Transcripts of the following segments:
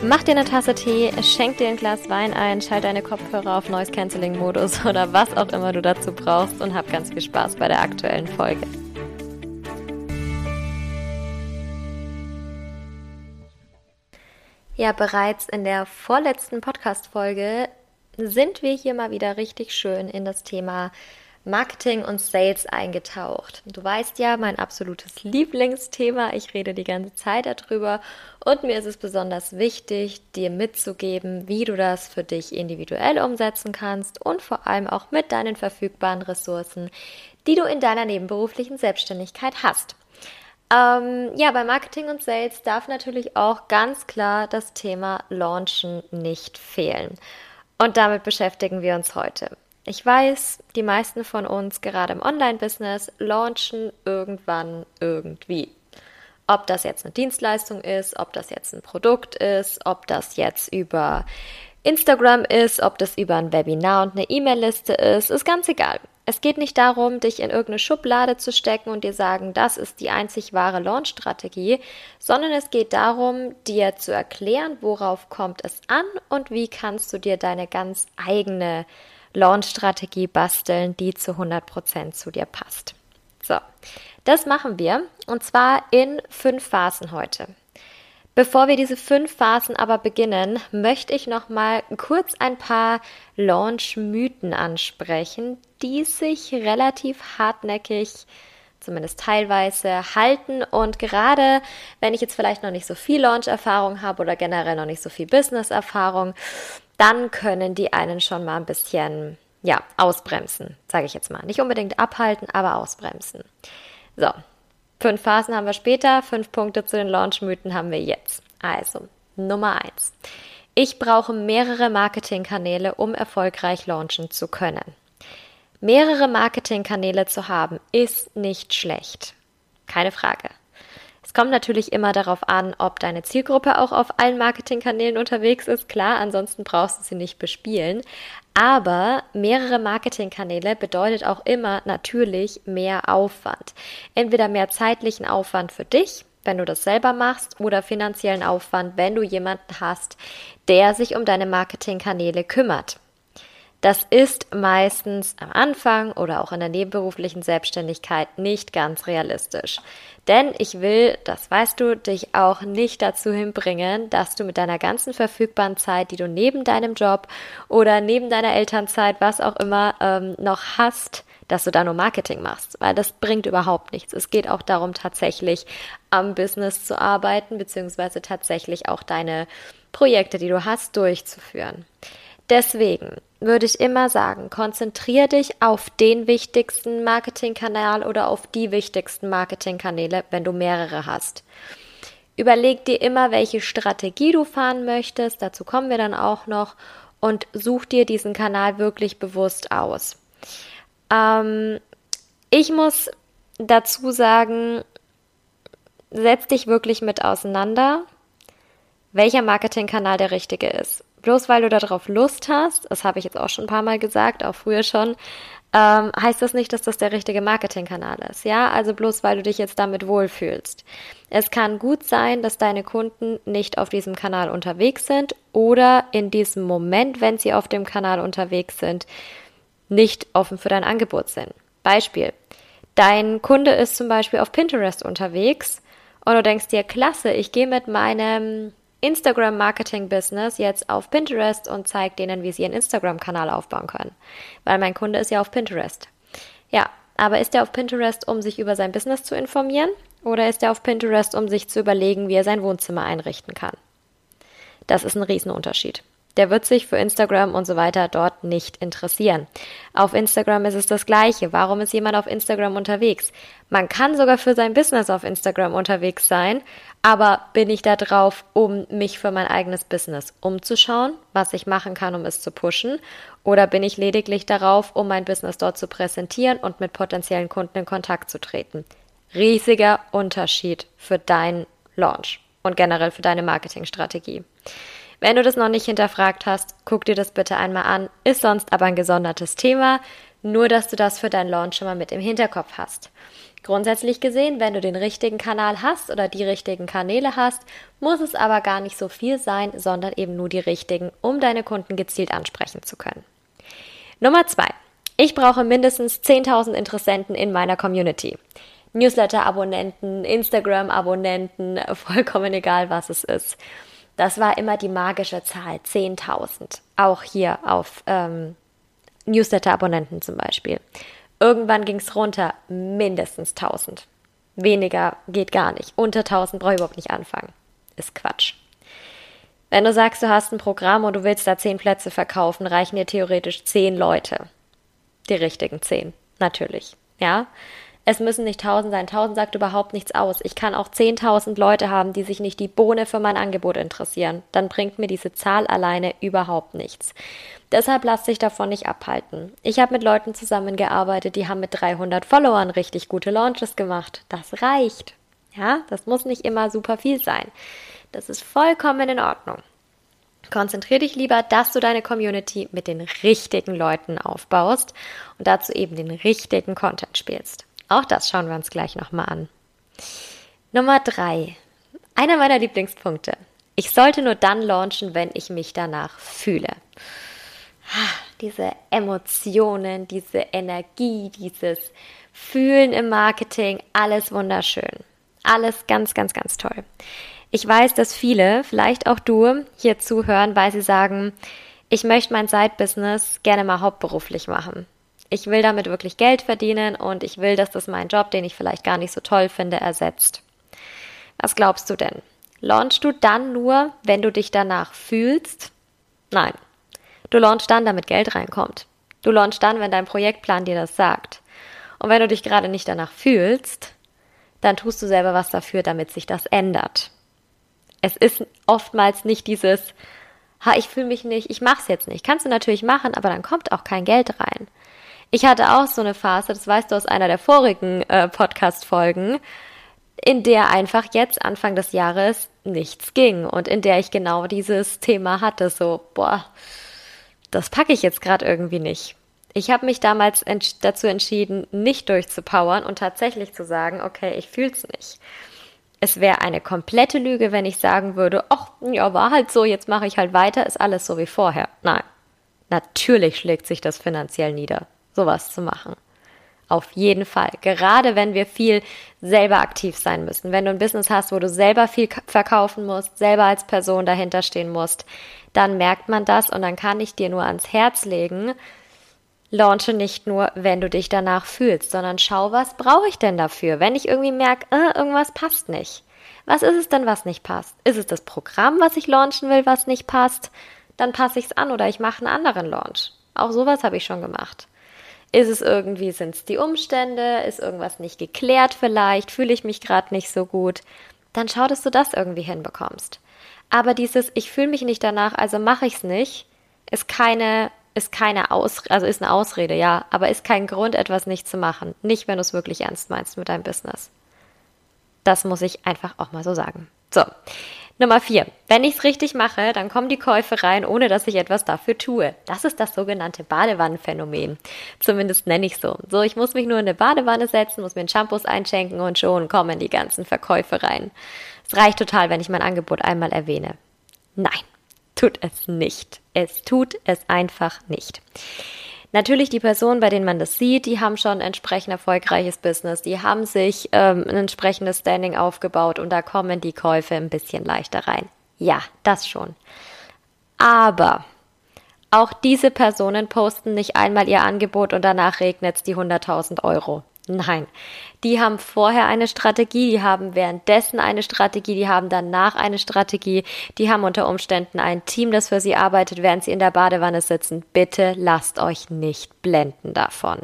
Mach dir eine Tasse Tee, schenk dir ein Glas Wein ein, schalt deine Kopfhörer auf Noise Cancelling Modus oder was auch immer du dazu brauchst und hab ganz viel Spaß bei der aktuellen Folge. Ja, bereits in der vorletzten Podcast-Folge sind wir hier mal wieder richtig schön in das Thema Marketing und Sales eingetaucht. Du weißt ja, mein absolutes Lieblingsthema. Ich rede die ganze Zeit darüber und mir ist es besonders wichtig, dir mitzugeben, wie du das für dich individuell umsetzen kannst und vor allem auch mit deinen verfügbaren Ressourcen, die du in deiner nebenberuflichen Selbstständigkeit hast. Ähm, ja, bei Marketing und Sales darf natürlich auch ganz klar das Thema Launchen nicht fehlen. Und damit beschäftigen wir uns heute. Ich weiß, die meisten von uns gerade im Online-Business launchen irgendwann irgendwie. Ob das jetzt eine Dienstleistung ist, ob das jetzt ein Produkt ist, ob das jetzt über Instagram ist, ob das über ein Webinar und eine E-Mail-Liste ist, ist ganz egal. Es geht nicht darum, dich in irgendeine Schublade zu stecken und dir sagen, das ist die einzig wahre Launch-Strategie, sondern es geht darum, dir zu erklären, worauf kommt es an und wie kannst du dir deine ganz eigene Launch-Strategie basteln, die zu 100% zu dir passt. So, das machen wir und zwar in fünf Phasen heute. Bevor wir diese fünf Phasen aber beginnen, möchte ich noch mal kurz ein paar Launch-Mythen ansprechen, die sich relativ hartnäckig zumindest teilweise halten. Und gerade wenn ich jetzt vielleicht noch nicht so viel Launch-Erfahrung habe oder generell noch nicht so viel Business-Erfahrung, dann können die einen schon mal ein bisschen, ja, ausbremsen, sage ich jetzt mal. Nicht unbedingt abhalten, aber ausbremsen. So, fünf Phasen haben wir später, fünf Punkte zu den Launch-Mythen haben wir jetzt. Also, Nummer eins. Ich brauche mehrere Marketingkanäle, um erfolgreich launchen zu können. Mehrere Marketingkanäle zu haben, ist nicht schlecht. Keine Frage. Es kommt natürlich immer darauf an, ob deine Zielgruppe auch auf allen Marketingkanälen unterwegs ist. Klar, ansonsten brauchst du sie nicht bespielen. Aber mehrere Marketingkanäle bedeutet auch immer natürlich mehr Aufwand. Entweder mehr zeitlichen Aufwand für dich, wenn du das selber machst, oder finanziellen Aufwand, wenn du jemanden hast, der sich um deine Marketingkanäle kümmert. Das ist meistens am Anfang oder auch in der nebenberuflichen Selbstständigkeit nicht ganz realistisch. Denn ich will, das weißt du, dich auch nicht dazu hinbringen, dass du mit deiner ganzen verfügbaren Zeit, die du neben deinem Job oder neben deiner Elternzeit, was auch immer, ähm, noch hast, dass du da nur Marketing machst, weil das bringt überhaupt nichts. Es geht auch darum, tatsächlich am Business zu arbeiten, beziehungsweise tatsächlich auch deine Projekte, die du hast, durchzuführen. Deswegen würde ich immer sagen, konzentriere dich auf den wichtigsten Marketingkanal oder auf die wichtigsten Marketingkanäle, wenn du mehrere hast. Überleg dir immer, welche Strategie du fahren möchtest, dazu kommen wir dann auch noch, und such dir diesen Kanal wirklich bewusst aus. Ähm, ich muss dazu sagen, setz dich wirklich mit auseinander, welcher Marketingkanal der richtige ist bloß weil du darauf Lust hast, das habe ich jetzt auch schon ein paar Mal gesagt, auch früher schon, ähm, heißt das nicht, dass das der richtige Marketingkanal ist. Ja, also bloß weil du dich jetzt damit wohlfühlst. Es kann gut sein, dass deine Kunden nicht auf diesem Kanal unterwegs sind oder in diesem Moment, wenn sie auf dem Kanal unterwegs sind, nicht offen für dein Angebot sind. Beispiel. Dein Kunde ist zum Beispiel auf Pinterest unterwegs und du denkst dir, klasse, ich gehe mit meinem Instagram-Marketing-Business jetzt auf Pinterest und zeige denen, wie sie ihren Instagram-Kanal aufbauen können. Weil mein Kunde ist ja auf Pinterest. Ja, aber ist er auf Pinterest, um sich über sein Business zu informieren? Oder ist er auf Pinterest, um sich zu überlegen, wie er sein Wohnzimmer einrichten kann? Das ist ein Riesenunterschied der wird sich für Instagram und so weiter dort nicht interessieren. Auf Instagram ist es das Gleiche. Warum ist jemand auf Instagram unterwegs? Man kann sogar für sein Business auf Instagram unterwegs sein, aber bin ich da drauf, um mich für mein eigenes Business umzuschauen, was ich machen kann, um es zu pushen? Oder bin ich lediglich darauf, um mein Business dort zu präsentieren und mit potenziellen Kunden in Kontakt zu treten? Riesiger Unterschied für deinen Launch und generell für deine Marketingstrategie. Wenn du das noch nicht hinterfragt hast, guck dir das bitte einmal an. Ist sonst aber ein gesondertes Thema. Nur, dass du das für deinen Launch schon mal mit im Hinterkopf hast. Grundsätzlich gesehen, wenn du den richtigen Kanal hast oder die richtigen Kanäle hast, muss es aber gar nicht so viel sein, sondern eben nur die richtigen, um deine Kunden gezielt ansprechen zu können. Nummer zwei. Ich brauche mindestens 10.000 Interessenten in meiner Community. Newsletter-Abonnenten, Instagram-Abonnenten, vollkommen egal, was es ist. Das war immer die magische Zahl, 10.000. Auch hier auf ähm, Newsletter-Abonnenten zum Beispiel. Irgendwann ging es runter, mindestens 1000. Weniger geht gar nicht. Unter 1000 brauche ich überhaupt nicht anfangen. Ist Quatsch. Wenn du sagst, du hast ein Programm und du willst da 10 Plätze verkaufen, reichen dir theoretisch 10 Leute. Die richtigen 10, natürlich. Ja? Es müssen nicht 1000 sein. 1000 sagt überhaupt nichts aus. Ich kann auch 10.000 Leute haben, die sich nicht die Bohne für mein Angebot interessieren. Dann bringt mir diese Zahl alleine überhaupt nichts. Deshalb lass dich davon nicht abhalten. Ich habe mit Leuten zusammengearbeitet, die haben mit 300 Followern richtig gute Launches gemacht. Das reicht. Ja, das muss nicht immer super viel sein. Das ist vollkommen in Ordnung. Konzentriere dich lieber, dass du deine Community mit den richtigen Leuten aufbaust und dazu eben den richtigen Content spielst. Auch das schauen wir uns gleich nochmal an. Nummer drei. Einer meiner Lieblingspunkte. Ich sollte nur dann launchen, wenn ich mich danach fühle. Diese Emotionen, diese Energie, dieses Fühlen im Marketing, alles wunderschön. Alles ganz, ganz, ganz toll. Ich weiß, dass viele, vielleicht auch du, hier zuhören, weil sie sagen, ich möchte mein Side-Business gerne mal hauptberuflich machen ich will damit wirklich Geld verdienen und ich will, dass das meinen Job, den ich vielleicht gar nicht so toll finde, ersetzt. Was glaubst du denn? Launchst du dann nur, wenn du dich danach fühlst? Nein. Du launchst dann, damit Geld reinkommt. Du launchst dann, wenn dein Projektplan dir das sagt. Und wenn du dich gerade nicht danach fühlst, dann tust du selber was dafür, damit sich das ändert. Es ist oftmals nicht dieses, ha, ich fühle mich nicht, ich mach's jetzt nicht. Kannst du natürlich machen, aber dann kommt auch kein Geld rein. Ich hatte auch so eine Phase, das weißt du aus einer der vorigen äh, Podcast-Folgen, in der einfach jetzt Anfang des Jahres nichts ging und in der ich genau dieses Thema hatte, so, boah, das packe ich jetzt gerade irgendwie nicht. Ich habe mich damals ents dazu entschieden, nicht durchzupowern und tatsächlich zu sagen, okay, ich fühl's nicht. Es wäre eine komplette Lüge, wenn ich sagen würde, ach, ja, war halt so, jetzt mache ich halt weiter, ist alles so wie vorher. Nein. Natürlich schlägt sich das finanziell nieder sowas zu machen. Auf jeden Fall. Gerade wenn wir viel selber aktiv sein müssen. Wenn du ein Business hast, wo du selber viel verkaufen musst, selber als Person dahinter stehen musst, dann merkt man das und dann kann ich dir nur ans Herz legen, launche nicht nur, wenn du dich danach fühlst, sondern schau, was brauche ich denn dafür? Wenn ich irgendwie merke, äh, irgendwas passt nicht. Was ist es denn, was nicht passt? Ist es das Programm, was ich launchen will, was nicht passt? Dann passe ich es an oder ich mache einen anderen Launch. Auch sowas habe ich schon gemacht. Ist es irgendwie, sind es die Umstände? Ist irgendwas nicht geklärt vielleicht? Fühle ich mich gerade nicht so gut? Dann schau, dass du das irgendwie hinbekommst. Aber dieses, ich fühle mich nicht danach, also mache ich es nicht, ist keine, ist keine Ausrede, also ist eine Ausrede, ja, aber ist kein Grund, etwas nicht zu machen. Nicht, wenn du es wirklich ernst meinst mit deinem Business. Das muss ich einfach auch mal so sagen. So. Nummer vier. Wenn ich es richtig mache, dann kommen die Käufe rein, ohne dass ich etwas dafür tue. Das ist das sogenannte Badewannenphänomen. Zumindest nenne ich so. So, ich muss mich nur in eine Badewanne setzen, muss mir einen Shampoos einschenken und schon kommen die ganzen Verkäufe rein. Es reicht total, wenn ich mein Angebot einmal erwähne. Nein, tut es nicht. Es tut es einfach nicht. Natürlich die Personen, bei denen man das sieht, die haben schon entsprechend erfolgreiches Business, die haben sich ähm, ein entsprechendes Standing aufgebaut und da kommen die Käufe ein bisschen leichter rein. Ja, das schon. Aber auch diese Personen posten nicht einmal ihr Angebot und danach regnet es die 100.000 Euro. Nein, die haben vorher eine Strategie, die haben währenddessen eine Strategie, die haben danach eine Strategie, die haben unter Umständen ein Team, das für sie arbeitet, während sie in der Badewanne sitzen. Bitte lasst euch nicht blenden davon.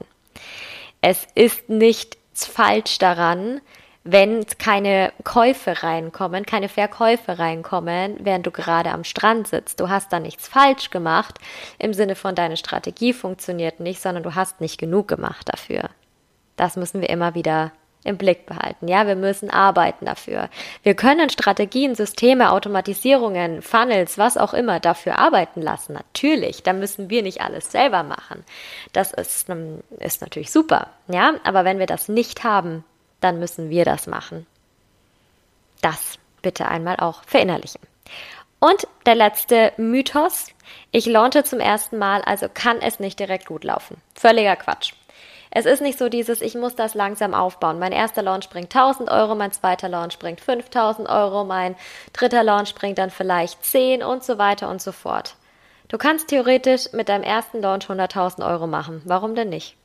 Es ist nichts falsch daran, wenn keine Käufe reinkommen, keine Verkäufe reinkommen, während du gerade am Strand sitzt. Du hast da nichts falsch gemacht im Sinne von deine Strategie funktioniert nicht, sondern du hast nicht genug gemacht dafür. Das müssen wir immer wieder im Blick behalten. Ja, wir müssen arbeiten dafür. Wir können Strategien, Systeme, Automatisierungen, Funnels, was auch immer dafür arbeiten lassen. Natürlich, da müssen wir nicht alles selber machen. Das ist, ähm, ist natürlich super. Ja, aber wenn wir das nicht haben, dann müssen wir das machen. Das bitte einmal auch verinnerlichen. Und der letzte Mythos. Ich launche zum ersten Mal, also kann es nicht direkt gut laufen. Völliger Quatsch. Es ist nicht so dieses, ich muss das langsam aufbauen. Mein erster Launch bringt 1000 Euro, mein zweiter Launch bringt 5000 Euro, mein dritter Launch bringt dann vielleicht 10 und so weiter und so fort. Du kannst theoretisch mit deinem ersten Launch 100.000 Euro machen. Warum denn nicht?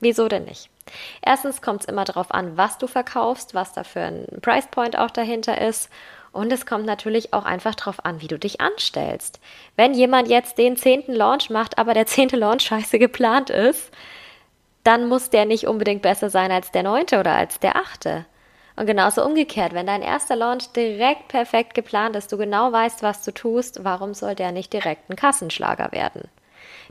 Wieso denn nicht? Erstens kommt es immer darauf an, was du verkaufst, was da für ein Price Point auch dahinter ist. Und es kommt natürlich auch einfach darauf an, wie du dich anstellst. Wenn jemand jetzt den zehnten Launch macht, aber der zehnte Launch scheiße geplant ist, dann muss der nicht unbedingt besser sein als der neunte oder als der achte. Und genauso umgekehrt, wenn dein erster Launch direkt perfekt geplant ist, du genau weißt, was du tust, warum soll der nicht direkt ein Kassenschlager werden?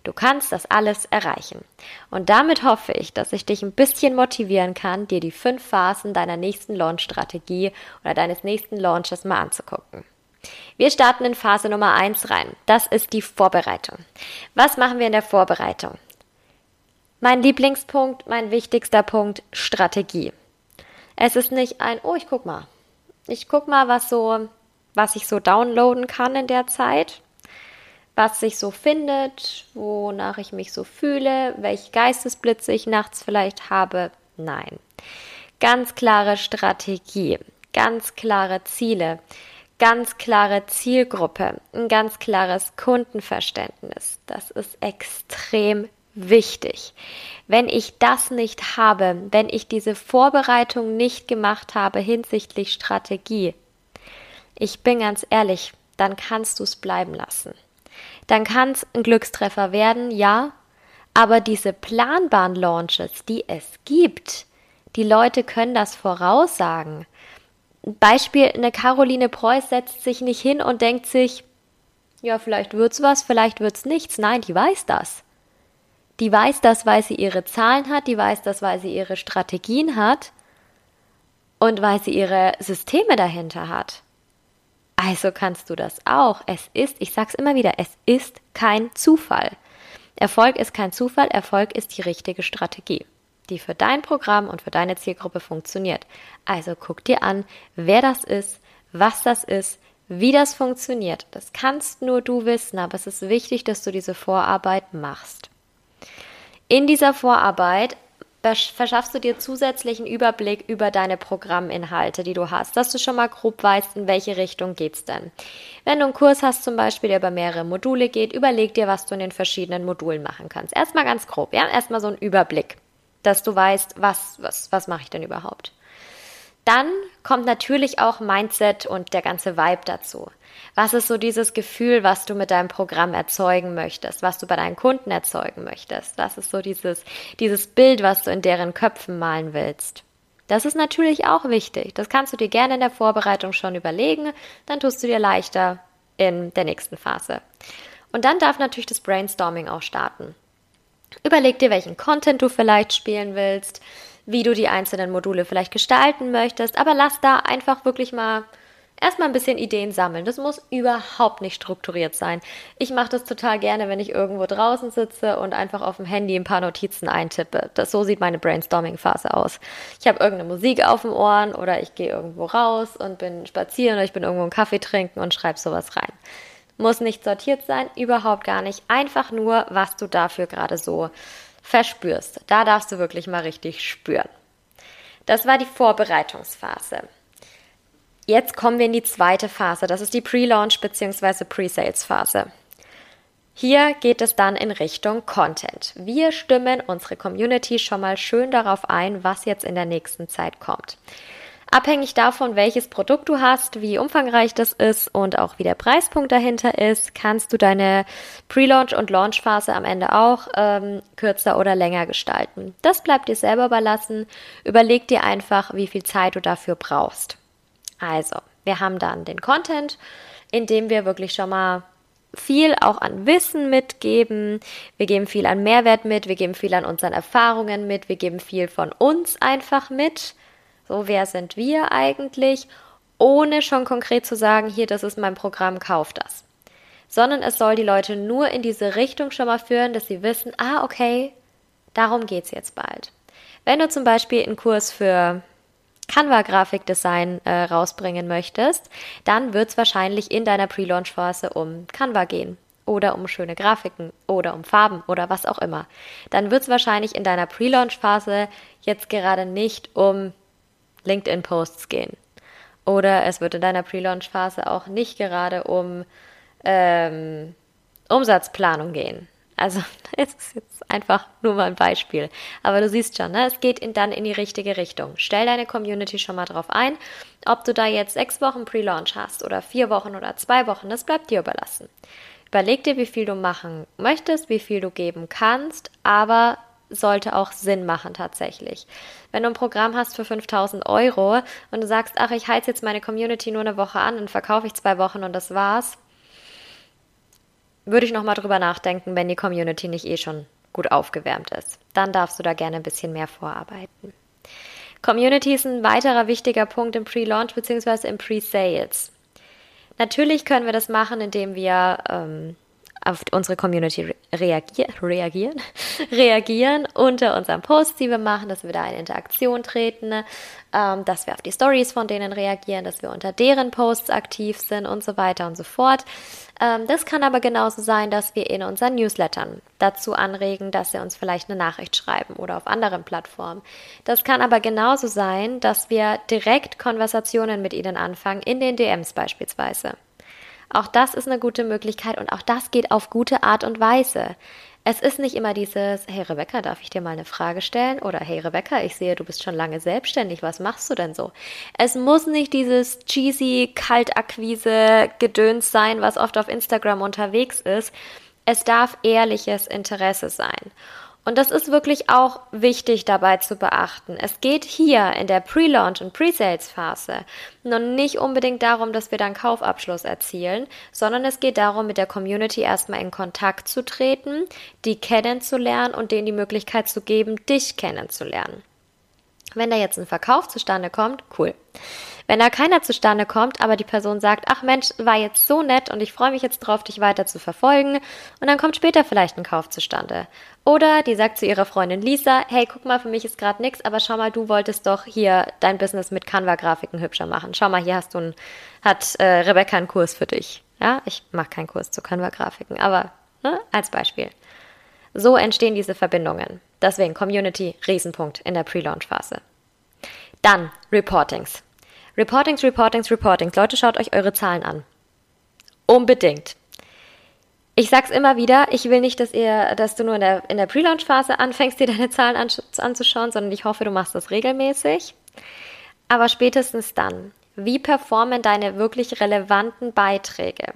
Du kannst das alles erreichen. Und damit hoffe ich, dass ich dich ein bisschen motivieren kann, dir die fünf Phasen deiner nächsten Launch-Strategie oder deines nächsten Launches mal anzugucken. Wir starten in Phase Nummer eins rein. Das ist die Vorbereitung. Was machen wir in der Vorbereitung? Mein Lieblingspunkt, mein wichtigster Punkt, Strategie. Es ist nicht ein, oh, ich guck mal. Ich guck mal, was so, was ich so downloaden kann in der Zeit, was sich so findet, wonach ich mich so fühle, welche Geistesblitze ich nachts vielleicht habe. Nein. Ganz klare Strategie, ganz klare Ziele, ganz klare Zielgruppe, ein ganz klares Kundenverständnis. Das ist extrem wichtig. Wenn ich das nicht habe, wenn ich diese Vorbereitung nicht gemacht habe hinsichtlich Strategie, ich bin ganz ehrlich, dann kannst du es bleiben lassen. Dann kann es ein Glückstreffer werden, ja, aber diese planbaren Launches, die es gibt, die Leute können das voraussagen. Beispiel, eine Caroline Preuß setzt sich nicht hin und denkt sich, ja, vielleicht wird's was, vielleicht wird's nichts. Nein, die weiß das. Die weiß das, weil sie ihre Zahlen hat, die weiß das, weil sie ihre Strategien hat und weil sie ihre Systeme dahinter hat. Also kannst du das auch. Es ist, ich sag's immer wieder, es ist kein Zufall. Erfolg ist kein Zufall, Erfolg ist die richtige Strategie, die für dein Programm und für deine Zielgruppe funktioniert. Also guck dir an, wer das ist, was das ist, wie das funktioniert. Das kannst nur du wissen, aber es ist wichtig, dass du diese Vorarbeit machst. In dieser Vorarbeit verschaffst du dir zusätzlichen Überblick über deine Programminhalte, die du hast, dass du schon mal grob weißt, in welche Richtung geht's denn. Wenn du einen Kurs hast zum Beispiel, der über mehrere Module geht, überleg dir, was du in den verschiedenen Modulen machen kannst. Erstmal ganz grob, ja, erstmal so ein Überblick, dass du weißt, was, was, was mache ich denn überhaupt. Dann kommt natürlich auch Mindset und der ganze Vibe dazu. Was ist so dieses Gefühl, was du mit deinem Programm erzeugen möchtest, was du bei deinen Kunden erzeugen möchtest? Was ist so dieses, dieses Bild, was du in deren Köpfen malen willst? Das ist natürlich auch wichtig. Das kannst du dir gerne in der Vorbereitung schon überlegen, dann tust du dir leichter in der nächsten Phase. Und dann darf natürlich das Brainstorming auch starten. Überleg dir, welchen Content du vielleicht spielen willst, wie du die einzelnen Module vielleicht gestalten möchtest, aber lass da einfach wirklich mal erstmal ein bisschen Ideen sammeln. Das muss überhaupt nicht strukturiert sein. Ich mache das total gerne, wenn ich irgendwo draußen sitze und einfach auf dem Handy ein paar Notizen eintippe. Das, so sieht meine Brainstorming-Phase aus. Ich habe irgendeine Musik auf den Ohren oder ich gehe irgendwo raus und bin spazieren oder ich bin irgendwo einen Kaffee trinken und schreibe sowas rein. Muss nicht sortiert sein, überhaupt gar nicht. Einfach nur, was du dafür gerade so verspürst. Da darfst du wirklich mal richtig spüren. Das war die Vorbereitungsphase. Jetzt kommen wir in die zweite Phase. Das ist die Pre-Launch bzw. Pre-Sales-Phase. Hier geht es dann in Richtung Content. Wir stimmen unsere Community schon mal schön darauf ein, was jetzt in der nächsten Zeit kommt. Abhängig davon, welches Produkt du hast, wie umfangreich das ist und auch wie der Preispunkt dahinter ist, kannst du deine Pre-Launch- und Launch-Phase am Ende auch ähm, kürzer oder länger gestalten. Das bleibt dir selber überlassen. Überleg dir einfach, wie viel Zeit du dafür brauchst. Also, wir haben dann den Content, in dem wir wirklich schon mal viel auch an Wissen mitgeben. Wir geben viel an Mehrwert mit. Wir geben viel an unseren Erfahrungen mit. Wir geben viel von uns einfach mit so, wer sind wir eigentlich? Ohne schon konkret zu sagen, hier, das ist mein Programm, kauf das. Sondern es soll die Leute nur in diese Richtung schon mal führen, dass sie wissen, ah, okay, darum geht's jetzt bald. Wenn du zum Beispiel einen Kurs für Canva-Grafikdesign äh, rausbringen möchtest, dann wird es wahrscheinlich in deiner Pre-Launch-Phase um Canva gehen oder um schöne Grafiken oder um Farben oder was auch immer. Dann wird es wahrscheinlich in deiner Pre-Launch-Phase jetzt gerade nicht um LinkedIn-Posts gehen. Oder es wird in deiner Pre-Launch-Phase auch nicht gerade um ähm, Umsatzplanung gehen. Also es ist jetzt einfach nur mal ein Beispiel. Aber du siehst schon, ne, es geht in, dann in die richtige Richtung. Stell deine Community schon mal drauf ein. Ob du da jetzt sechs Wochen Pre-Launch hast oder vier Wochen oder zwei Wochen, das bleibt dir überlassen. Überleg dir, wie viel du machen möchtest, wie viel du geben kannst, aber sollte auch Sinn machen tatsächlich. Wenn du ein Programm hast für 5000 Euro und du sagst, ach, ich heiz jetzt meine Community nur eine Woche an und verkaufe ich zwei Wochen und das war's, würde ich nochmal drüber nachdenken, wenn die Community nicht eh schon gut aufgewärmt ist. Dann darfst du da gerne ein bisschen mehr vorarbeiten. Community ist ein weiterer wichtiger Punkt im Pre-Launch bzw. im Pre-Sales. Natürlich können wir das machen, indem wir ähm, auf unsere Community reagier reagieren, reagieren unter unserem Post, die wir machen, dass wir da in Interaktion treten, ähm, dass wir auf die Stories von denen reagieren, dass wir unter deren Posts aktiv sind und so weiter und so fort. Ähm, das kann aber genauso sein, dass wir in unseren Newslettern dazu anregen, dass sie uns vielleicht eine Nachricht schreiben oder auf anderen Plattformen. Das kann aber genauso sein, dass wir direkt Konversationen mit ihnen anfangen, in den DMs beispielsweise. Auch das ist eine gute Möglichkeit und auch das geht auf gute Art und Weise. Es ist nicht immer dieses, hey Rebecca, darf ich dir mal eine Frage stellen? Oder hey Rebecca, ich sehe, du bist schon lange selbstständig, was machst du denn so? Es muss nicht dieses cheesy Kaltakquise Gedöns sein, was oft auf Instagram unterwegs ist. Es darf ehrliches Interesse sein. Und das ist wirklich auch wichtig dabei zu beachten. Es geht hier in der Pre-Launch und Pre-Sales-Phase nun nicht unbedingt darum, dass wir dann Kaufabschluss erzielen, sondern es geht darum, mit der Community erstmal in Kontakt zu treten, die kennenzulernen und denen die Möglichkeit zu geben, dich kennenzulernen. Wenn da jetzt ein Verkauf zustande kommt, cool. Wenn da keiner zustande kommt, aber die Person sagt, ach Mensch, war jetzt so nett und ich freue mich jetzt drauf, dich weiter zu verfolgen und dann kommt später vielleicht ein Kauf zustande. Oder die sagt zu ihrer Freundin Lisa, hey, guck mal, für mich ist gerade nichts, aber schau mal, du wolltest doch hier dein Business mit Canva-Grafiken hübscher machen. Schau mal, hier hast du ein, hat äh, Rebecca einen Kurs für dich. Ja, ich mache keinen Kurs zu Canva-Grafiken, aber ne, als Beispiel. So entstehen diese Verbindungen. Deswegen Community, Riesenpunkt in der Pre-Launch-Phase. Dann Reportings. Reportings, Reportings, Reportings. Leute, schaut euch eure Zahlen an. Unbedingt. Ich sag's immer wieder, ich will nicht, dass ihr, dass du nur in der, in der Pre-Launch-Phase anfängst, dir deine Zahlen an, anzuschauen, sondern ich hoffe, du machst das regelmäßig. Aber spätestens dann, wie performen deine wirklich relevanten Beiträge?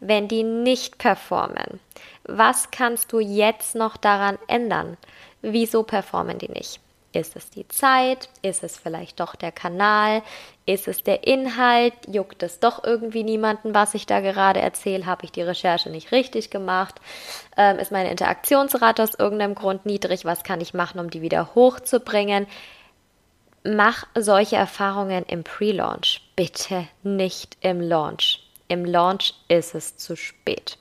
Wenn die nicht performen, was kannst du jetzt noch daran ändern? Wieso performen die nicht? Ist es die Zeit? Ist es vielleicht doch der Kanal? Ist es der Inhalt? Juckt es doch irgendwie niemanden, was ich da gerade erzähle? Habe ich die Recherche nicht richtig gemacht? Ähm, ist meine Interaktionsrate aus irgendeinem Grund niedrig? Was kann ich machen, um die wieder hochzubringen? Mach solche Erfahrungen im Pre-Launch, bitte nicht im Launch. Im Launch ist es zu spät.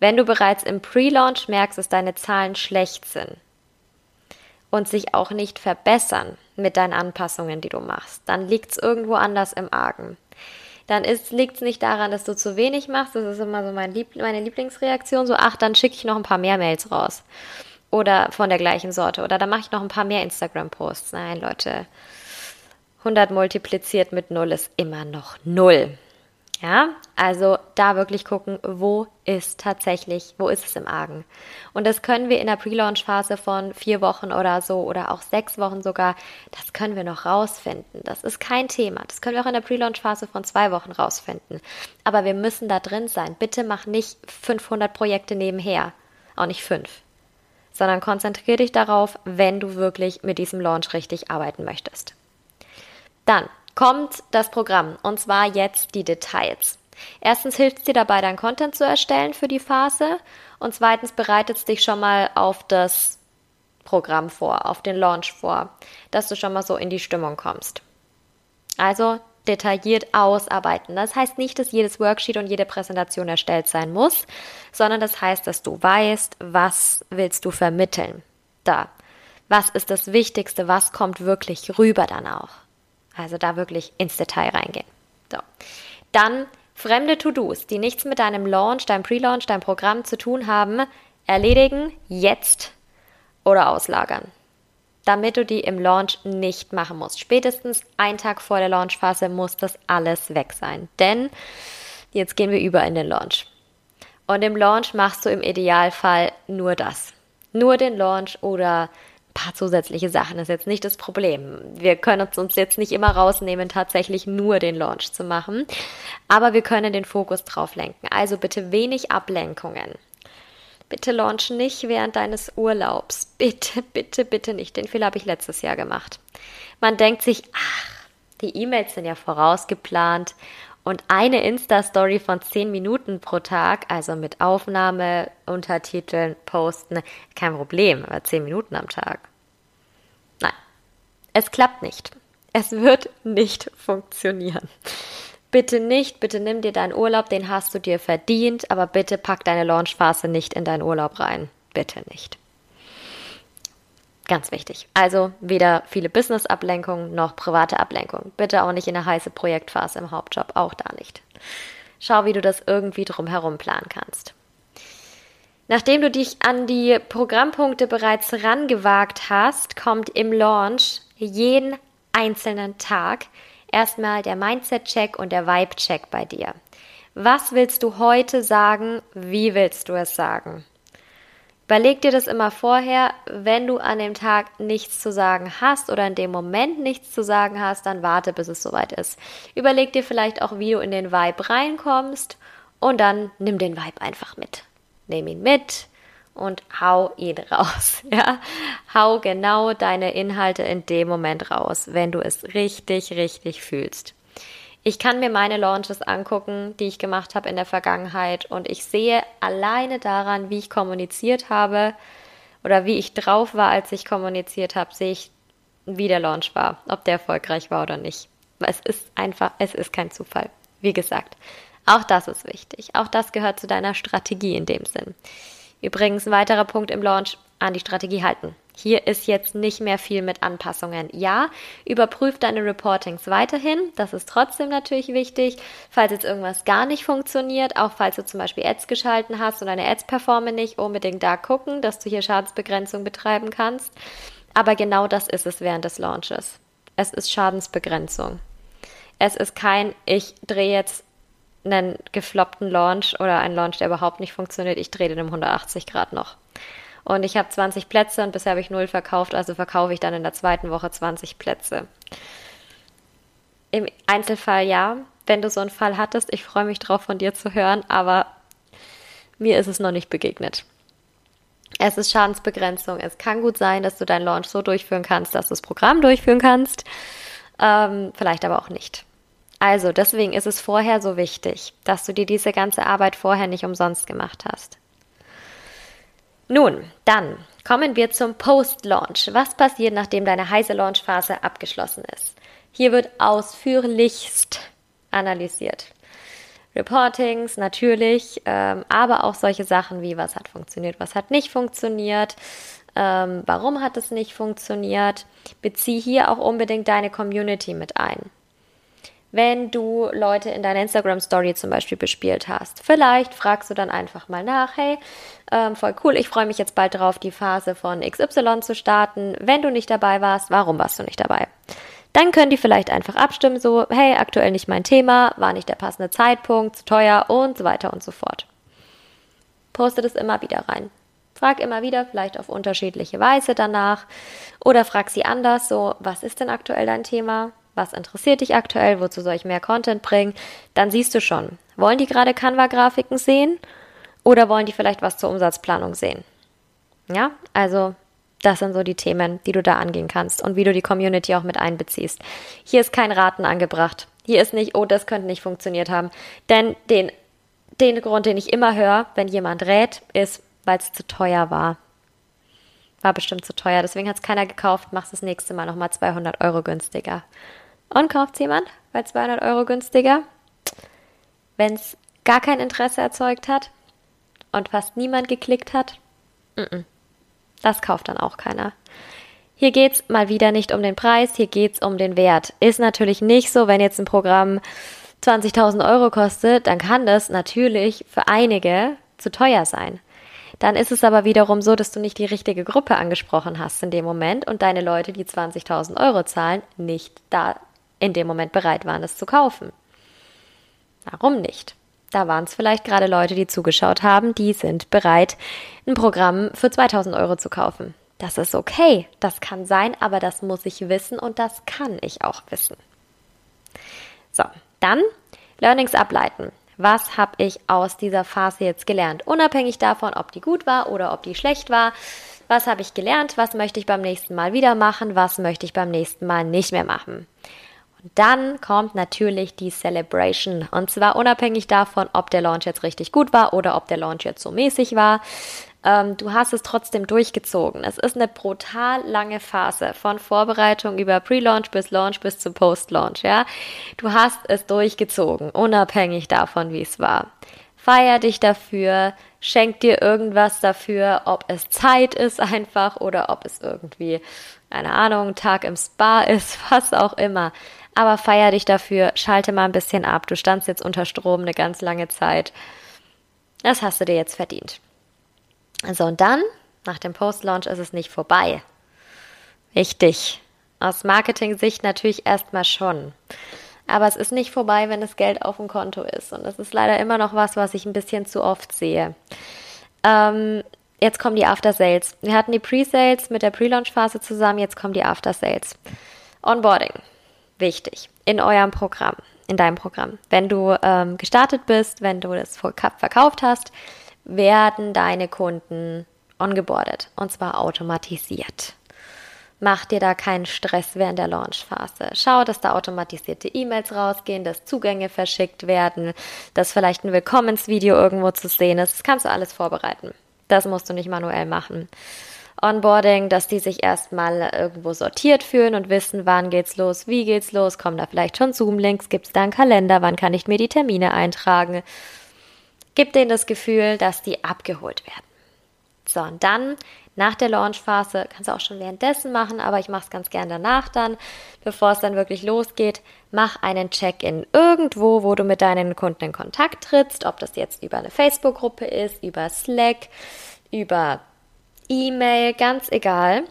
Wenn du bereits im Pre-Launch merkst, dass deine Zahlen schlecht sind, und sich auch nicht verbessern mit deinen Anpassungen, die du machst, dann liegt es irgendwo anders im Argen. Dann liegt es nicht daran, dass du zu wenig machst, das ist immer so mein Lieb meine Lieblingsreaktion, so ach, dann schicke ich noch ein paar mehr Mails raus. Oder von der gleichen Sorte. Oder dann mache ich noch ein paar mehr Instagram-Posts. Nein, Leute, 100 multipliziert mit 0 ist immer noch 0. Ja, also da wirklich gucken, wo ist tatsächlich, wo ist es im Argen. Und das können wir in der Pre-Launch-Phase von vier Wochen oder so oder auch sechs Wochen sogar, das können wir noch rausfinden. Das ist kein Thema. Das können wir auch in der Pre-Launch-Phase von zwei Wochen rausfinden. Aber wir müssen da drin sein. Bitte mach nicht 500 Projekte nebenher. Auch nicht fünf. Sondern konzentriere dich darauf, wenn du wirklich mit diesem Launch richtig arbeiten möchtest. Dann kommt das Programm und zwar jetzt die Details. Erstens hilft es dir dabei, dein Content zu erstellen für die Phase und zweitens bereitet es dich schon mal auf das Programm vor, auf den Launch vor, dass du schon mal so in die Stimmung kommst. Also detailliert ausarbeiten. Das heißt nicht, dass jedes Worksheet und jede Präsentation erstellt sein muss, sondern das heißt, dass du weißt, was willst du vermitteln. Da. Was ist das Wichtigste? Was kommt wirklich rüber dann auch? Also da wirklich ins Detail reingehen. So. Dann fremde To-Dos, die nichts mit deinem Launch, deinem Pre-Launch, deinem Programm zu tun haben, erledigen jetzt oder auslagern. Damit du die im Launch nicht machen musst. Spätestens einen Tag vor der Launchphase muss das alles weg sein. Denn jetzt gehen wir über in den Launch. Und im Launch machst du im Idealfall nur das. Nur den Launch oder paar zusätzliche Sachen ist jetzt nicht das Problem. Wir können uns jetzt nicht immer rausnehmen, tatsächlich nur den Launch zu machen, aber wir können den Fokus drauf lenken. Also bitte wenig Ablenkungen. Bitte launch nicht während deines Urlaubs. Bitte, bitte, bitte nicht. Den Fehler habe ich letztes Jahr gemacht. Man denkt sich, ach, die E-Mails sind ja vorausgeplant und eine Insta-Story von 10 Minuten pro Tag, also mit Aufnahme, Untertiteln, Posten, kein Problem, aber 10 Minuten am Tag. Nein, es klappt nicht. Es wird nicht funktionieren. Bitte nicht, bitte nimm dir deinen Urlaub, den hast du dir verdient, aber bitte pack deine Launchphase nicht in deinen Urlaub rein. Bitte nicht. Ganz wichtig. Also weder viele Business-Ablenkungen noch private Ablenkungen. Bitte auch nicht in der heiße Projektphase im Hauptjob, auch da nicht. Schau, wie du das irgendwie drumherum planen kannst. Nachdem du dich an die Programmpunkte bereits rangewagt hast, kommt im Launch jeden einzelnen Tag erstmal der Mindset-Check und der Vibe-Check bei dir. Was willst du heute sagen? Wie willst du es sagen? Überleg dir das immer vorher, wenn du an dem Tag nichts zu sagen hast oder in dem Moment nichts zu sagen hast, dann warte, bis es soweit ist. Überleg dir vielleicht auch, wie du in den Vibe reinkommst und dann nimm den Vibe einfach mit. Nimm ihn mit und hau ihn raus. Ja, hau genau deine Inhalte in dem Moment raus, wenn du es richtig, richtig fühlst. Ich kann mir meine Launches angucken, die ich gemacht habe in der Vergangenheit und ich sehe alleine daran, wie ich kommuniziert habe oder wie ich drauf war, als ich kommuniziert habe, sehe ich, wie der Launch war, ob der erfolgreich war oder nicht. Es ist einfach, es ist kein Zufall. Wie gesagt, auch das ist wichtig. Auch das gehört zu deiner Strategie in dem Sinn. Übrigens, ein weiterer Punkt im Launch, an die Strategie halten. Hier ist jetzt nicht mehr viel mit Anpassungen. Ja, überprüf deine Reportings weiterhin. Das ist trotzdem natürlich wichtig. Falls jetzt irgendwas gar nicht funktioniert, auch falls du zum Beispiel Ads geschalten hast und deine Ads performen nicht, unbedingt da gucken, dass du hier Schadensbegrenzung betreiben kannst. Aber genau das ist es während des Launches. Es ist Schadensbegrenzung. Es ist kein, ich drehe jetzt einen gefloppten Launch oder einen Launch, der überhaupt nicht funktioniert, ich drehe den um 180 Grad noch. Und ich habe 20 Plätze und bisher habe ich null verkauft, also verkaufe ich dann in der zweiten Woche 20 Plätze. Im Einzelfall ja, wenn du so einen Fall hattest, ich freue mich drauf von dir zu hören, aber mir ist es noch nicht begegnet. Es ist Schadensbegrenzung. Es kann gut sein, dass du deinen Launch so durchführen kannst, dass du das Programm durchführen kannst. Ähm, vielleicht aber auch nicht. Also, deswegen ist es vorher so wichtig, dass du dir diese ganze Arbeit vorher nicht umsonst gemacht hast. Nun, dann kommen wir zum Post-Launch. Was passiert, nachdem deine heiße Launch-Phase abgeschlossen ist? Hier wird ausführlichst analysiert. Reportings natürlich, ähm, aber auch solche Sachen wie, was hat funktioniert, was hat nicht funktioniert, ähm, warum hat es nicht funktioniert. Bezieh hier auch unbedingt deine Community mit ein wenn du Leute in deiner Instagram Story zum Beispiel bespielt hast. Vielleicht fragst du dann einfach mal nach, hey, ähm, voll cool, ich freue mich jetzt bald drauf, die Phase von XY zu starten. Wenn du nicht dabei warst, warum warst du nicht dabei? Dann können die vielleicht einfach abstimmen, so, hey, aktuell nicht mein Thema, war nicht der passende Zeitpunkt, zu teuer und so weiter und so fort. Poste das immer wieder rein. Frag immer wieder, vielleicht auf unterschiedliche Weise danach. Oder frag sie anders, so, was ist denn aktuell dein Thema? Was interessiert dich aktuell? Wozu soll ich mehr Content bringen? Dann siehst du schon, wollen die gerade Canva-Grafiken sehen? Oder wollen die vielleicht was zur Umsatzplanung sehen? Ja, also das sind so die Themen, die du da angehen kannst und wie du die Community auch mit einbeziehst. Hier ist kein Raten angebracht. Hier ist nicht, oh, das könnte nicht funktioniert haben. Denn den, den Grund, den ich immer höre, wenn jemand rät, ist, weil es zu teuer war. War bestimmt zu teuer, deswegen hat es keiner gekauft. Machst das nächste Mal nochmal 200 Euro günstiger. Und kauft jemand bei 200 Euro günstiger? Wenn es gar kein Interesse erzeugt hat und fast niemand geklickt hat? Das kauft dann auch keiner. Hier geht's mal wieder nicht um den Preis, hier geht's um den Wert. Ist natürlich nicht so, wenn jetzt ein Programm 20.000 Euro kostet, dann kann das natürlich für einige zu teuer sein. Dann ist es aber wiederum so, dass du nicht die richtige Gruppe angesprochen hast in dem Moment und deine Leute, die 20.000 Euro zahlen, nicht da in dem Moment bereit waren, es zu kaufen. Warum nicht? Da waren es vielleicht gerade Leute, die zugeschaut haben, die sind bereit, ein Programm für 2000 Euro zu kaufen. Das ist okay, das kann sein, aber das muss ich wissen und das kann ich auch wissen. So, dann Learnings ableiten. Was habe ich aus dieser Phase jetzt gelernt? Unabhängig davon, ob die gut war oder ob die schlecht war. Was habe ich gelernt? Was möchte ich beim nächsten Mal wieder machen? Was möchte ich beim nächsten Mal nicht mehr machen? Und dann kommt natürlich die Celebration. Und zwar unabhängig davon, ob der Launch jetzt richtig gut war oder ob der Launch jetzt so mäßig war. Ähm, du hast es trotzdem durchgezogen. Es ist eine brutal lange Phase von Vorbereitung über Pre-Launch bis Launch bis zum Post-Launch. Ja, du hast es durchgezogen, unabhängig davon, wie es war. Feier dich dafür, schenk dir irgendwas dafür, ob es Zeit ist einfach oder ob es irgendwie, keine Ahnung, Tag im Spa ist, was auch immer aber feier dich dafür, schalte mal ein bisschen ab. Du standst jetzt unter Strom eine ganz lange Zeit. Das hast du dir jetzt verdient. So, und dann, nach dem Post-Launch ist es nicht vorbei. Wichtig. Aus Marketing-Sicht natürlich erstmal schon. Aber es ist nicht vorbei, wenn das Geld auf dem Konto ist. Und das ist leider immer noch was, was ich ein bisschen zu oft sehe. Ähm, jetzt kommen die After-Sales. Wir hatten die Pre-Sales mit der Pre-Launch-Phase zusammen, jetzt kommen die After-Sales. Onboarding wichtig in eurem Programm, in deinem Programm. Wenn du ähm, gestartet bist, wenn du das verkauft hast, werden deine Kunden ongeboardet und zwar automatisiert. Mach dir da keinen Stress während der Launchphase. Schau, dass da automatisierte E-Mails rausgehen, dass Zugänge verschickt werden, dass vielleicht ein Willkommensvideo irgendwo zu sehen ist. Das kannst du alles vorbereiten. Das musst du nicht manuell machen. Onboarding, dass die sich erstmal irgendwo sortiert fühlen und wissen, wann geht's los, wie geht's los, kommen da vielleicht schon Zoom-Links, gibt's da einen Kalender, wann kann ich mir die Termine eintragen. Gib denen das Gefühl, dass die abgeholt werden. So, und dann nach der Launchphase, kannst du auch schon währenddessen machen, aber ich mache es ganz gern danach dann, bevor es dann wirklich losgeht, mach einen Check-in irgendwo, wo du mit deinen Kunden in Kontakt trittst, ob das jetzt über eine Facebook-Gruppe ist, über Slack, über E-Mail, ganz egal.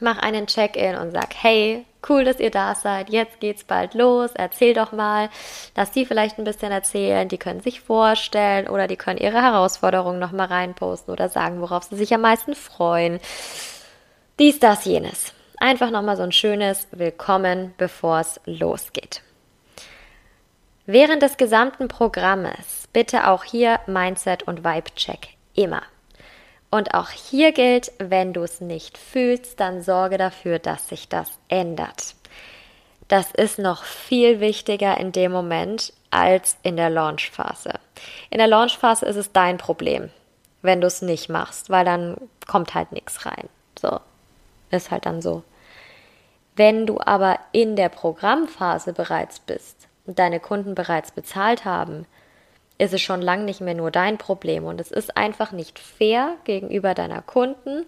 Mach einen Check-in und sag, hey, cool, dass ihr da seid, jetzt geht's bald los, erzähl doch mal, dass die vielleicht ein bisschen erzählen, die können sich vorstellen oder die können ihre Herausforderungen nochmal reinposten oder sagen, worauf sie sich am meisten freuen. Dies, das, jenes. Einfach nochmal so ein schönes Willkommen, bevor es losgeht. Während des gesamten Programmes bitte auch hier Mindset und Vibe-Check immer. Und auch hier gilt, wenn du es nicht fühlst, dann sorge dafür, dass sich das ändert. Das ist noch viel wichtiger in dem Moment als in der Launchphase. In der Launchphase ist es dein Problem, wenn du es nicht machst, weil dann kommt halt nichts rein. So, ist halt dann so. Wenn du aber in der Programmphase bereits bist und deine Kunden bereits bezahlt haben, ist es schon lang nicht mehr nur dein Problem. Und es ist einfach nicht fair gegenüber deiner Kunden,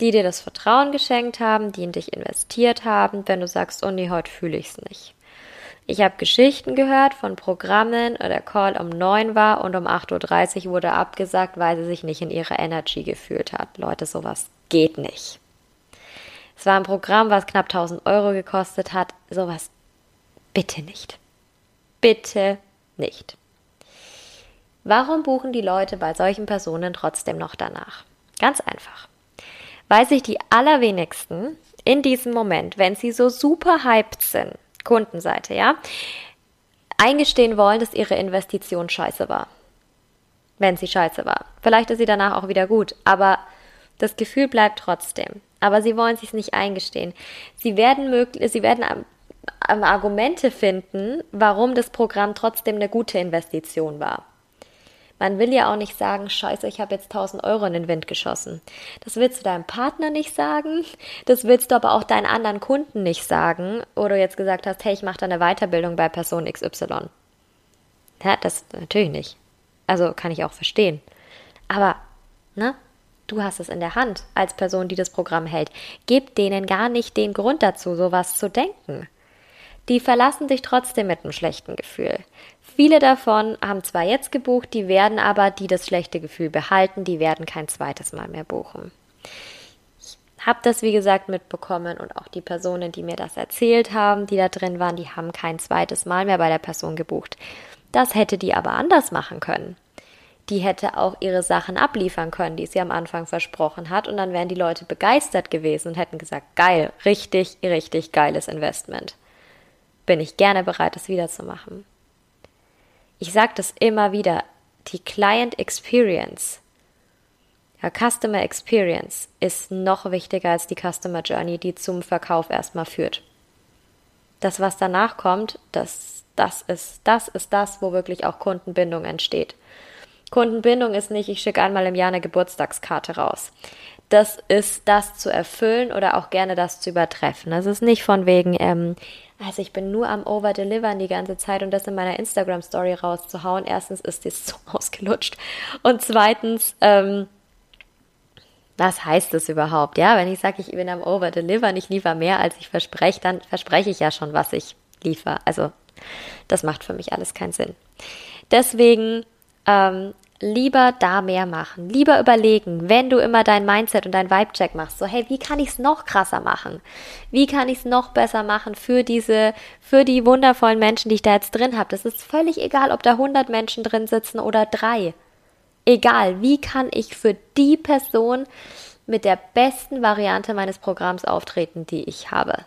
die dir das Vertrauen geschenkt haben, die in dich investiert haben, wenn du sagst, oh nee, heute fühle ich es nicht. Ich habe Geschichten gehört von Programmen, der Call um 9 war und um 8.30 Uhr wurde abgesagt, weil sie sich nicht in ihrer Energy gefühlt hat. Leute, sowas geht nicht. Es war ein Programm, was knapp 1000 Euro gekostet hat. Sowas bitte nicht. Bitte nicht. Warum buchen die Leute bei solchen Personen trotzdem noch danach? Ganz einfach. Weil sich die allerwenigsten in diesem Moment, wenn sie so super hyped sind, Kundenseite, ja, eingestehen wollen, dass ihre Investition scheiße war. Wenn sie scheiße war. Vielleicht ist sie danach auch wieder gut, aber das Gefühl bleibt trotzdem. Aber sie wollen sich nicht eingestehen. Sie werden möglich, sie werden Argumente finden, warum das Programm trotzdem eine gute Investition war. Man will ja auch nicht sagen, scheiße, ich habe jetzt 1000 Euro in den Wind geschossen. Das willst du deinem Partner nicht sagen, das willst du aber auch deinen anderen Kunden nicht sagen, oder du jetzt gesagt hast, hey, ich mache da eine Weiterbildung bei Person XY. Ja, das natürlich nicht. Also kann ich auch verstehen. Aber, ne? Du hast es in der Hand als Person, die das Programm hält. Gib denen gar nicht den Grund dazu, sowas zu denken. Die verlassen dich trotzdem mit einem schlechten Gefühl. Viele davon haben zwar jetzt gebucht, die werden aber, die das schlechte Gefühl behalten, die werden kein zweites Mal mehr buchen. Ich habe das, wie gesagt, mitbekommen und auch die Personen, die mir das erzählt haben, die da drin waren, die haben kein zweites Mal mehr bei der Person gebucht. Das hätte die aber anders machen können. Die hätte auch ihre Sachen abliefern können, die sie am Anfang versprochen hat, und dann wären die Leute begeistert gewesen und hätten gesagt, geil, richtig, richtig geiles Investment. Bin ich gerne bereit, das wiederzumachen ich sage das immer wieder, die Client Experience, ja, Customer Experience ist noch wichtiger als die Customer Journey, die zum Verkauf erstmal führt. Das, was danach kommt, das, das ist, das ist das, wo wirklich auch Kundenbindung entsteht. Kundenbindung ist nicht, ich schicke einmal im Jahr eine Geburtstagskarte raus. Das ist das zu erfüllen oder auch gerne das zu übertreffen. Das ist nicht von wegen, ähm, also ich bin nur am Overdelivern die ganze Zeit und das in meiner Instagram-Story rauszuhauen. Erstens ist das so ausgelutscht. Und zweitens, ähm, was heißt das überhaupt? Ja, wenn ich sage, ich bin am Overdelivern, ich liefere mehr, als ich verspreche, dann verspreche ich ja schon, was ich liefere. Also das macht für mich alles keinen Sinn. Deswegen ähm, lieber da mehr machen. Lieber überlegen, wenn du immer dein Mindset und dein Vibe-Check machst, so, hey, wie kann ich es noch krasser machen? Wie kann ich es noch besser machen für diese, für die wundervollen Menschen, die ich da jetzt drin habe? Das ist völlig egal, ob da 100 Menschen drin sitzen oder drei. Egal, wie kann ich für die Person mit der besten Variante meines Programms auftreten, die ich habe?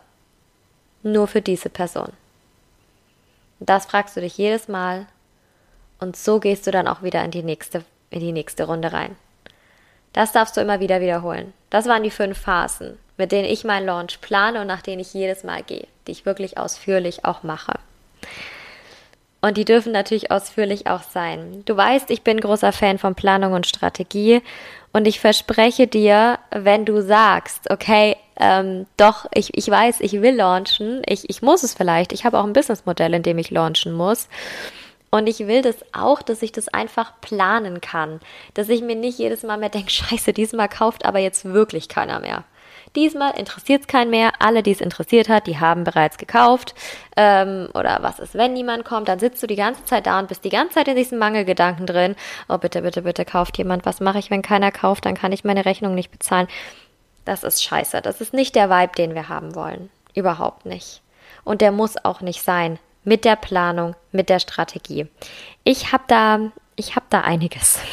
Nur für diese Person. das fragst du dich jedes Mal und so gehst du dann auch wieder in die nächste, in die nächste Runde rein. Das darfst du immer wieder wiederholen. Das waren die fünf Phasen, mit denen ich meinen Launch plane und nach denen ich jedes Mal gehe, die ich wirklich ausführlich auch mache. Und die dürfen natürlich ausführlich auch sein. Du weißt, ich bin großer Fan von Planung und Strategie und ich verspreche dir, wenn du sagst, okay, ähm, doch, ich, ich weiß, ich will launchen, ich, ich muss es vielleicht, ich habe auch ein Businessmodell, in dem ich launchen muss und ich will das auch, dass ich das einfach planen kann. Dass ich mir nicht jedes Mal mehr denke, scheiße, diesmal kauft aber jetzt wirklich keiner mehr. Diesmal interessiert es keinen mehr. Alle, die es interessiert hat, die haben bereits gekauft. Ähm, oder was ist, wenn niemand kommt? Dann sitzt du die ganze Zeit da und bist die ganze Zeit in diesen Mangelgedanken drin. Oh, bitte, bitte, bitte kauft jemand. Was mache ich, wenn keiner kauft? Dann kann ich meine Rechnung nicht bezahlen. Das ist scheiße. Das ist nicht der Vibe, den wir haben wollen. Überhaupt nicht. Und der muss auch nicht sein mit der Planung, mit der Strategie. Ich habe da ich habe da einiges.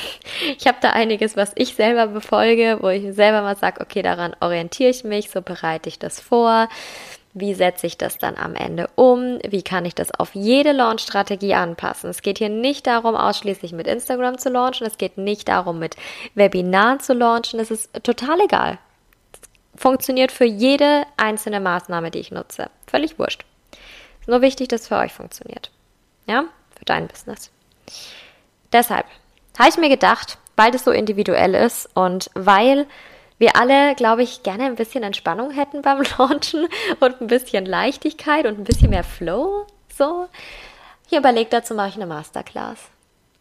Ich habe da einiges, was ich selber befolge, wo ich selber mal sage, okay, daran orientiere ich mich, so bereite ich das vor. Wie setze ich das dann am Ende um? Wie kann ich das auf jede Launch-Strategie anpassen? Es geht hier nicht darum, ausschließlich mit Instagram zu launchen. Es geht nicht darum, mit Webinaren zu launchen. Es ist total egal. Funktioniert für jede einzelne Maßnahme, die ich nutze. Völlig wurscht. Ist nur wichtig, dass es für euch funktioniert. Ja, für dein Business. Deshalb habe ich mir gedacht, weil das so individuell ist und weil wir alle, glaube ich, gerne ein bisschen Entspannung hätten beim Launchen und ein bisschen Leichtigkeit und ein bisschen mehr Flow. So, ich überlegt, dazu mache ich eine Masterclass.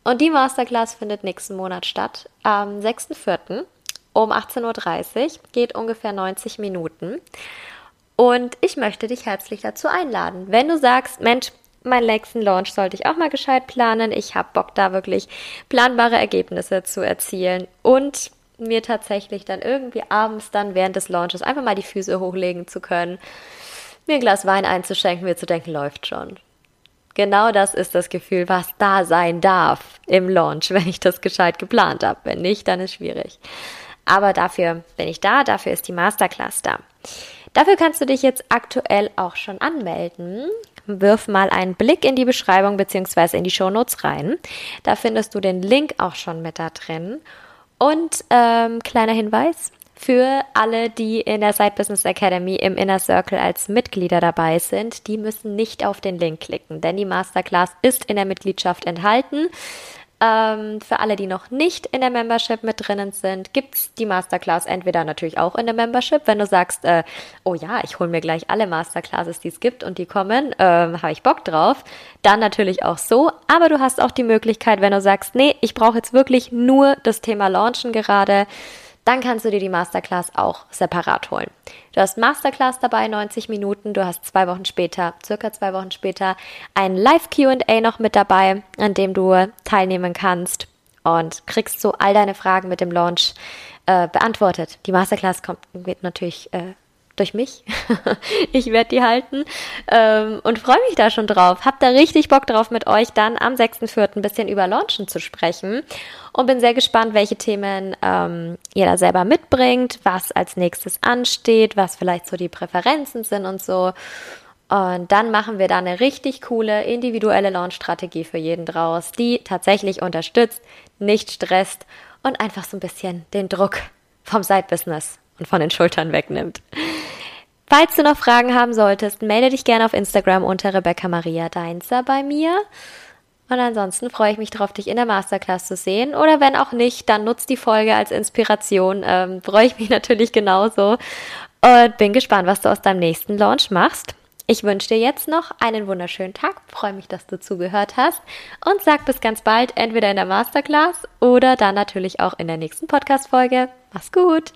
Und die Masterclass findet nächsten Monat statt, am 6.4. um 18.30 Uhr, geht ungefähr 90 Minuten. Und ich möchte dich herzlich dazu einladen. Wenn du sagst, Mensch, meinen nächsten Launch sollte ich auch mal gescheit planen. Ich habe Bock, da wirklich planbare Ergebnisse zu erzielen. Und mir tatsächlich dann irgendwie abends dann während des Launches einfach mal die Füße hochlegen zu können, mir ein Glas Wein einzuschenken, mir zu denken, läuft schon. Genau das ist das Gefühl, was da sein darf im Launch, wenn ich das gescheit geplant habe. Wenn nicht, dann ist schwierig. Aber dafür bin ich da, dafür ist die Masterclass da. Dafür kannst du dich jetzt aktuell auch schon anmelden. Wirf mal einen Blick in die Beschreibung bzw. in die Shownotes rein. Da findest du den Link auch schon mit da drin. Und ähm, kleiner Hinweis, für alle, die in der Side Business Academy im Inner Circle als Mitglieder dabei sind, die müssen nicht auf den Link klicken, denn die Masterclass ist in der Mitgliedschaft enthalten. Ähm, für alle, die noch nicht in der Membership mit drinnen sind, gibt's die Masterclass entweder natürlich auch in der Membership, wenn du sagst, äh, oh ja, ich hole mir gleich alle Masterclasses, die es gibt und die kommen, ähm, habe ich Bock drauf, dann natürlich auch so. Aber du hast auch die Möglichkeit, wenn du sagst, nee, ich brauche jetzt wirklich nur das Thema Launchen gerade, dann kannst du dir die Masterclass auch separat holen. Du hast Masterclass dabei, 90 Minuten. Du hast zwei Wochen später, circa zwei Wochen später, ein Live-QA noch mit dabei, an dem du teilnehmen kannst und kriegst so all deine Fragen mit dem Launch äh, beantwortet. Die Masterclass kommt, wird natürlich äh, durch mich. ich werde die halten ähm, und freue mich da schon drauf. Hab da richtig Bock drauf, mit euch dann am 6.4. ein bisschen über Launchen zu sprechen und bin sehr gespannt, welche Themen ähm, ihr da selber mitbringt, was als nächstes ansteht, was vielleicht so die Präferenzen sind und so. Und dann machen wir da eine richtig coole individuelle Launch-Strategie für jeden draus, die tatsächlich unterstützt, nicht stresst und einfach so ein bisschen den Druck vom Side-Business und von den Schultern wegnimmt. Falls du noch Fragen haben solltest, melde dich gerne auf Instagram unter Rebecca Maria Deinzer bei mir. Und ansonsten freue ich mich darauf, dich in der Masterclass zu sehen. Oder wenn auch nicht, dann nutzt die Folge als Inspiration. Ähm, freue ich mich natürlich genauso. Und bin gespannt, was du aus deinem nächsten Launch machst. Ich wünsche dir jetzt noch einen wunderschönen Tag, freue mich, dass du zugehört hast und sag bis ganz bald, entweder in der Masterclass oder dann natürlich auch in der nächsten Podcast-Folge. Mach's gut!